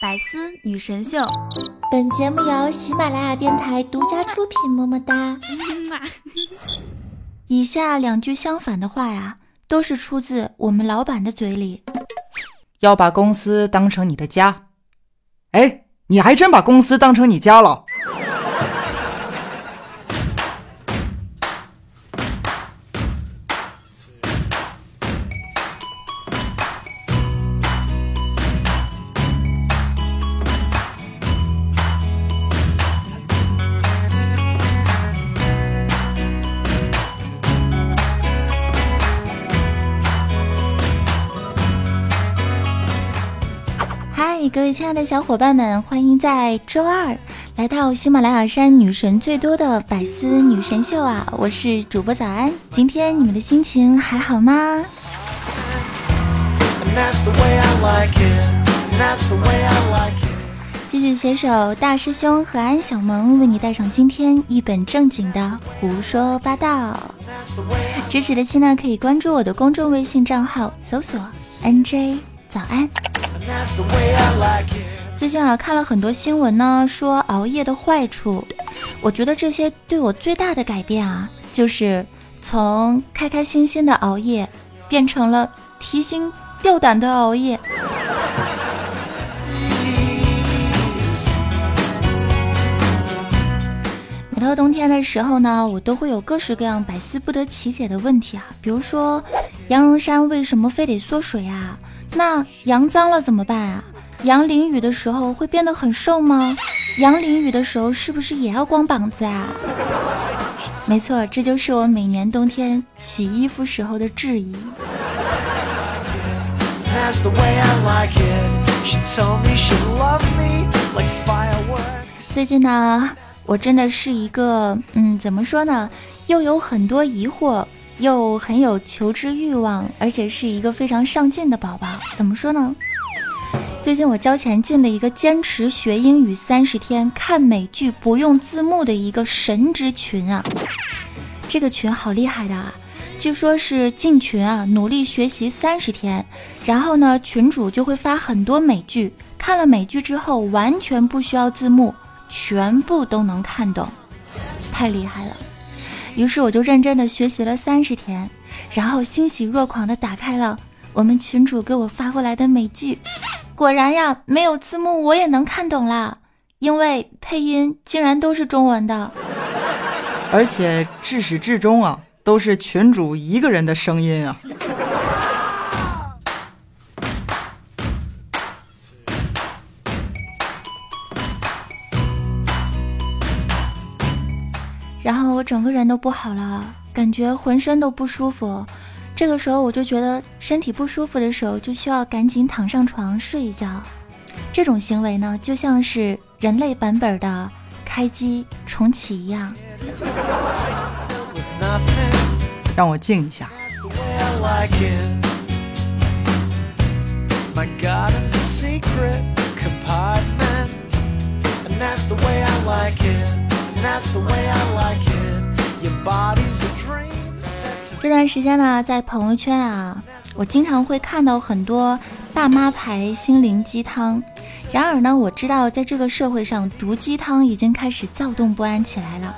百思女神秀，本节目由喜马拉雅电台独家出品。么么哒！以下两句相反的话呀，都是出自我们老板的嘴里。要把公司当成你的家。哎，你还真把公司当成你家了。各位亲爱的小伙伴们，欢迎在周二来到喜马拉雅山女神最多的百思女神秀啊！我是主播早安，今天你们的心情还好吗？继续携手大师兄和安小萌，为你带上今天一本正经的胡说八道。支持的亲呢，可以关注我的公众微信账号，搜索 NJ 早安。最近啊，看了很多新闻呢，说熬夜的坏处。我觉得这些对我最大的改变啊，就是从开开心心的熬夜，变成了提心吊胆的熬夜。每到冬天的时候呢，我都会有各式各样百思不得其解的问题啊，比如说，羊绒衫为什么非得缩水啊？那羊脏了怎么办啊？羊淋雨的时候会变得很瘦吗？羊淋雨的时候是不是也要光膀子啊？没错，这就是我每年冬天洗衣服时候的质疑。最近呢，我真的是一个，嗯，怎么说呢，又有很多疑惑。又很有求知欲望，而且是一个非常上进的宝宝。怎么说呢？最近我交钱进了一个坚持学英语三十天、看美剧不用字幕的一个神之群啊！这个群好厉害的啊！据说是进群啊，努力学习三十天，然后呢，群主就会发很多美剧，看了美剧之后完全不需要字幕，全部都能看懂，太厉害了！于是我就认真的学习了三十天，然后欣喜若狂的打开了我们群主给我发过来的美剧，果然呀，没有字幕我也能看懂啦，因为配音竟然都是中文的，而且至始至终啊，都是群主一个人的声音啊。整个人都不好了，感觉浑身都不舒服。这个时候我就觉得身体不舒服的时候，就需要赶紧躺上床睡一觉。这种行为呢，就像是人类版本的开机重启一样。让我静一下。这段时间呢，在朋友圈啊，我经常会看到很多大妈牌心灵鸡汤。然而呢，我知道在这个社会上，毒鸡汤已经开始躁动不安起来了。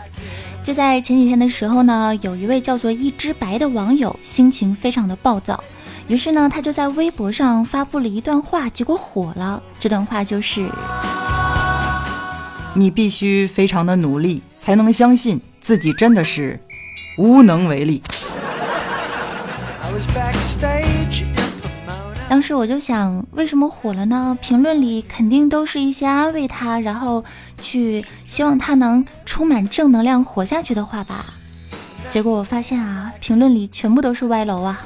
就在前几天的时候呢，有一位叫做一只白的网友，心情非常的暴躁，于是呢，他就在微博上发布了一段话，结果火了。这段话就是。你必须非常的努力，才能相信自己真的是无能为力。当时我就想，为什么火了呢？评论里肯定都是一些安慰他，然后去希望他能充满正能量活下去的话吧。结果我发现啊，评论里全部都是歪楼啊！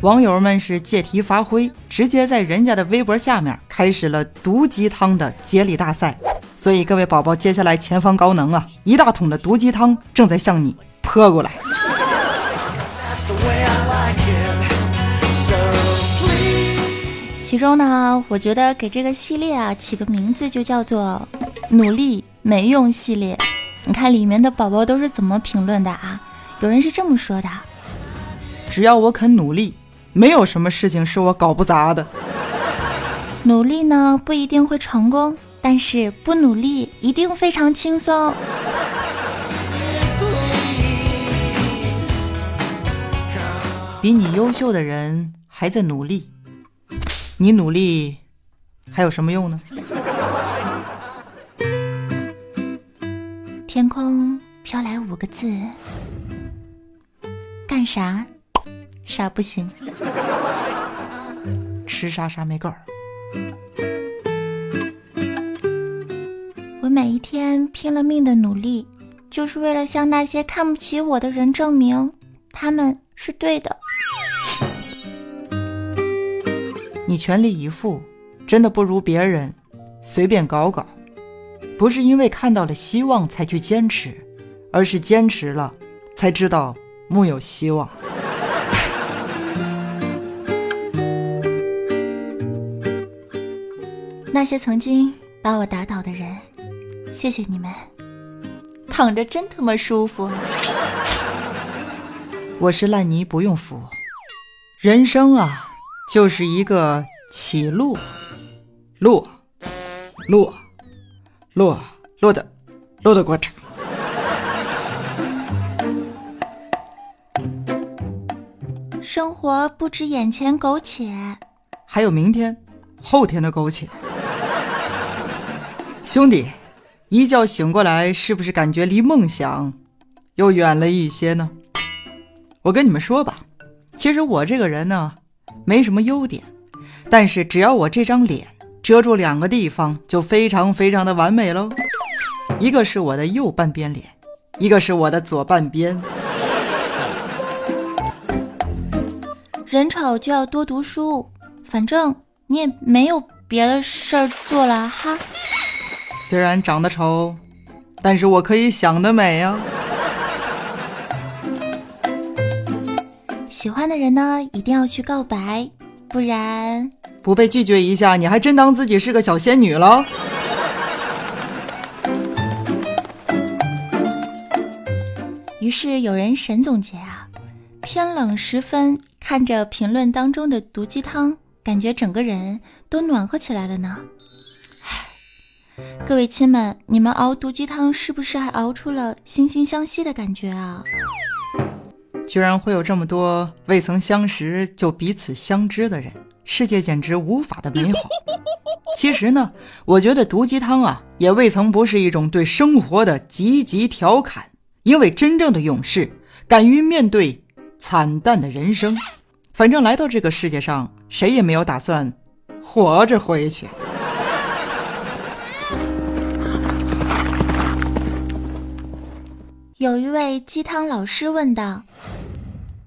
网友们是借题发挥，直接在人家的微博下面开始了毒鸡汤的接力大赛。所以各位宝宝，接下来前方高能啊！一大桶的毒鸡汤正在向你泼过来。其中呢，我觉得给这个系列啊起个名字就叫做“努力没用系列”。你看里面的宝宝都是怎么评论的啊？有人是这么说的：“只要我肯努力，没有什么事情是我搞不砸的。”努力呢不一定会成功，但是不努力一定非常轻松。比你优秀的人还在努力，你努力还有什么用呢？天空飘来五个字：干啥？啥不行？吃啥啥没够。我每一天拼了命的努力，就是为了向那些看不起我的人证明，他们是对的。你全力以赴，真的不如别人随便搞搞。不是因为看到了希望才去坚持，而是坚持了才知道木有希望。那些曾经把我打倒的人，谢谢你们，躺着真他妈舒服。我是烂泥不用扶，人生啊，就是一个起落，落，落。落落的落的过程。生活不止眼前苟且，还有明天、后天的苟且。兄弟，一觉醒过来，是不是感觉离梦想又远了一些呢？我跟你们说吧，其实我这个人呢，没什么优点，但是只要我这张脸。遮住两个地方就非常非常的完美喽，一个是我的右半边脸，一个是我的左半边。人丑就要多读书，反正你也没有别的事儿做了哈。虽然长得丑，但是我可以想得美呀。喜欢的人呢，一定要去告白，不然。不被拒绝一下，你还真当自己是个小仙女了？于是有人神总结啊，天冷时分，看着评论当中的毒鸡汤，感觉整个人都暖和起来了呢。各位亲们，你们熬毒鸡汤是不是还熬出了惺惺相惜的感觉啊？居然会有这么多未曾相识就彼此相知的人。世界简直无法的美好。其实呢，我觉得毒鸡汤啊，也未曾不是一种对生活的积极调侃。因为真正的勇士，敢于面对惨淡的人生。反正来到这个世界上，谁也没有打算活着回去。有一位鸡汤老师问道：“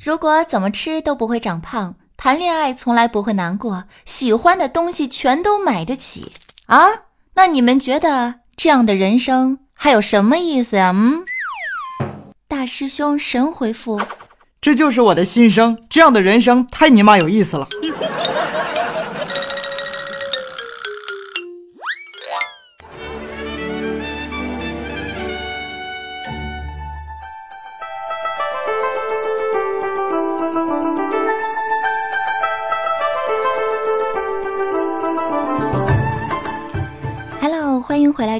如果怎么吃都不会长胖？”谈恋爱从来不会难过，喜欢的东西全都买得起啊！那你们觉得这样的人生还有什么意思呀？嗯，大师兄神回复：这就是我的心声，这样的人生太尼玛有意思了。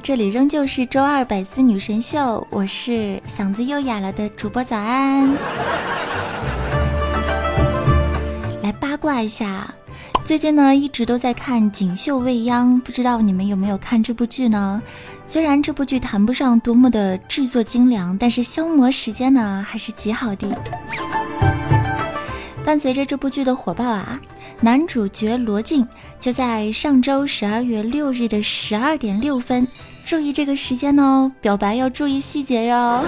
这里仍旧是周二百思女神秀，我是嗓子又哑了的主播早安。来八卦一下，最近呢一直都在看《锦绣未央》，不知道你们有没有看这部剧呢？虽然这部剧谈不上多么的制作精良，但是消磨时间呢还是极好的。伴随着这部剧的火爆啊。男主角罗晋就在上周十二月六日的十二点六分，注意这个时间哦，表白要注意细节哟。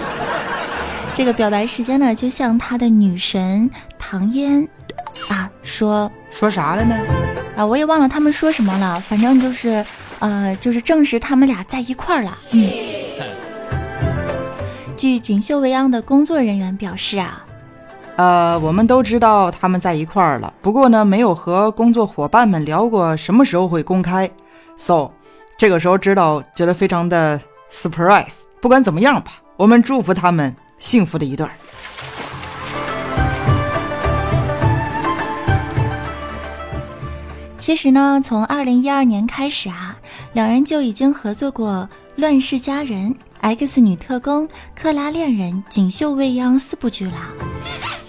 这个表白时间呢，就像他的女神唐嫣啊说说啥了呢？啊，我也忘了他们说什么了，反正就是呃，就是证实他们俩在一块儿了。嗯，据《锦绣未央》的工作人员表示啊。呃，我们都知道他们在一块儿了，不过呢，没有和工作伙伴们聊过什么时候会公开。So，这个时候知道，觉得非常的 surprise。不管怎么样吧，我们祝福他们幸福的一段。其实呢，从二零一二年开始啊，两人就已经合作过《乱世佳人》《X 女特工》《克拉恋人》《锦绣未央》四部剧了。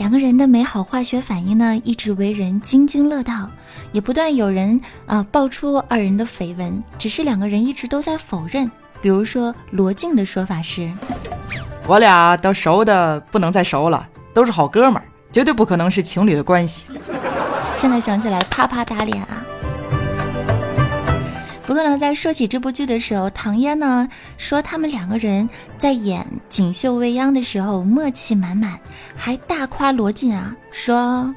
两个人的美好化学反应呢，一直为人津津乐道，也不断有人啊爆出二人的绯闻，只是两个人一直都在否认。比如说罗晋的说法是：“我俩都熟的不能再熟了，都是好哥们儿，绝对不可能是情侣的关系。”现在想起来啪啪打脸啊！不过呢，在说起这部剧的时候，唐嫣呢说他们两个人在演《锦绣未央》的时候默契满满，还大夸罗晋啊，说：“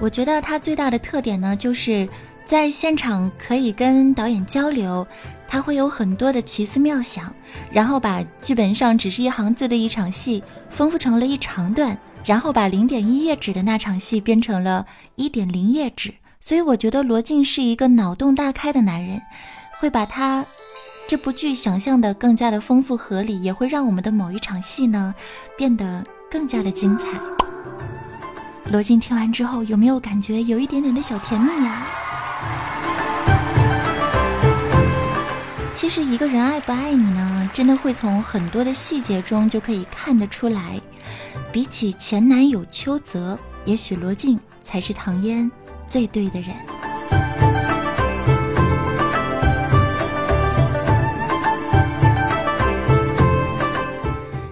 我觉得他最大的特点呢，就是在现场可以跟导演交流，他会有很多的奇思妙想，然后把剧本上只是一行字的一场戏，丰富成了一长段。”然后把零点一页纸的那场戏变成了一点零页纸，所以我觉得罗晋是一个脑洞大开的男人，会把他这部剧想象的更加的丰富合理，也会让我们的某一场戏呢变得更加的精彩。罗晋听完之后有没有感觉有一点点的小甜蜜呀？其实一个人爱不爱你呢，真的会从很多的细节中就可以看得出来。比起前男友邱泽，也许罗晋才是唐嫣最对的人。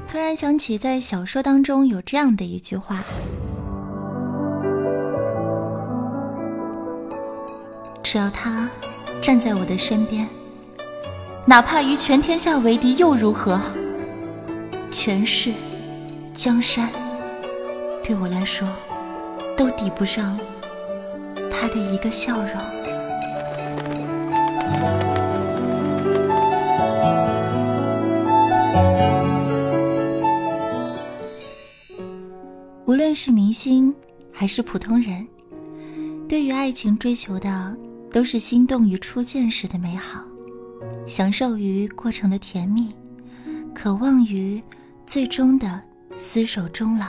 突然想起，在小说当中有这样的一句话：“只要他站在我的身边，哪怕与全天下为敌又如何？权势。”江山对我来说都抵不上他的一个笑容。无论是明星还是普通人，对于爱情追求的都是心动于初见时的美好，享受于过程的甜蜜，渴望于最终的。厮守终老。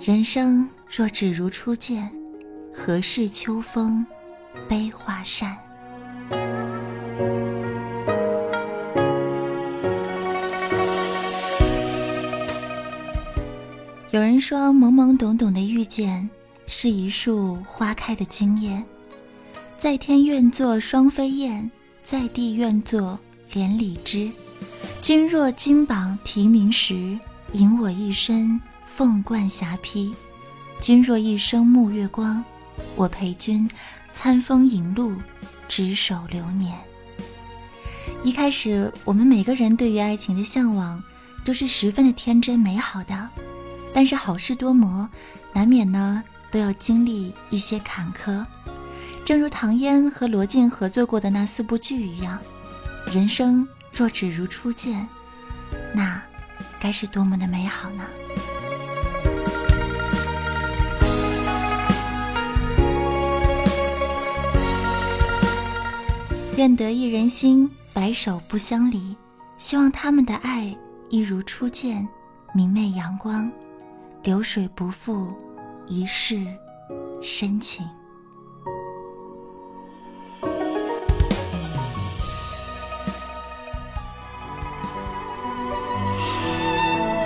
人生若只如初见，何事秋风悲画扇？有人说，懵懵懂懂的遇见，是一树花开的惊艳。在天愿作双飞燕，在地愿作连理枝。君若金榜题名时。引我一身凤冠霞帔，君若一生沐月光，我陪君餐风饮露，执手流年。一开始，我们每个人对于爱情的向往都是十分的天真美好的，但是好事多磨，难免呢都要经历一些坎坷。正如唐嫣和罗晋合作过的那四部剧一样，人生若只如初见，那。该是多么的美好呢？愿得一人心，白首不相离。希望他们的爱一如初见，明媚阳光，流水不负一世深情。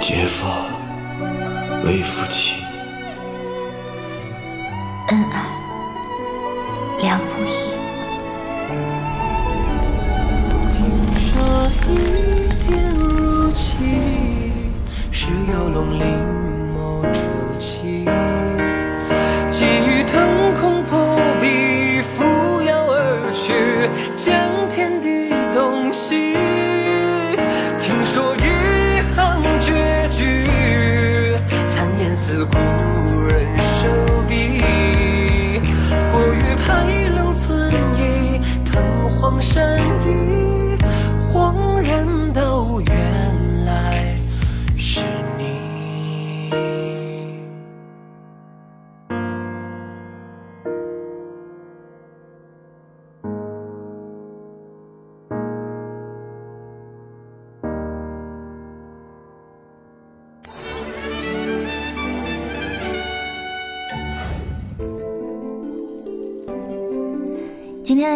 结发为夫妻，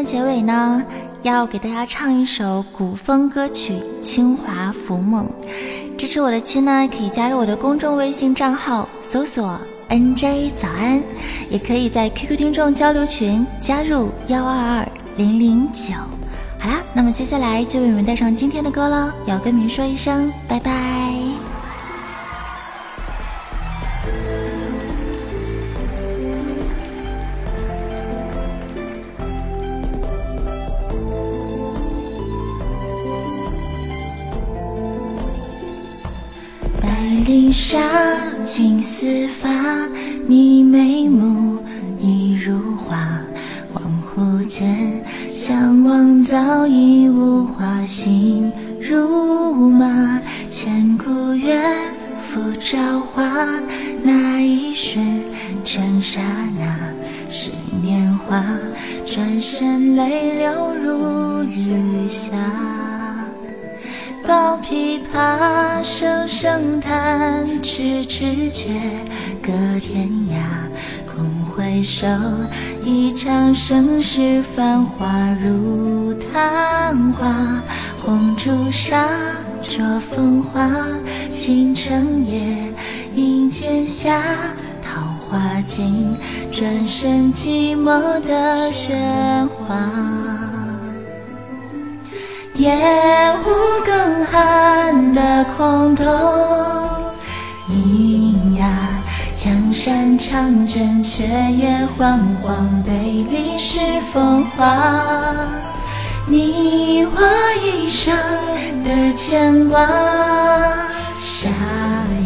结尾呢，要给大家唱一首古风歌曲《清华浮梦》。支持我的亲呢，可以加入我的公众微信账号，搜索 “nj 早安”，也可以在 QQ 听众交流群加入幺二二零零九。好啦，那么接下来就为你们带上今天的歌了，要跟你们说一声拜拜。丝发，你眉目已如画。恍惚间相望，早已无话，心弹，痴痴却隔天涯。空回首，一场盛世繁华如昙花。红朱砂，着风华，倾城夜，映剑下。桃花尽，转身寂寞的喧哗。夜无更寒的空洞，山长卷，却也惶惶被历史风化。你我一生的牵挂，沙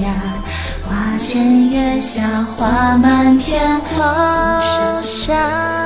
哑花前月下，花满天黄沙。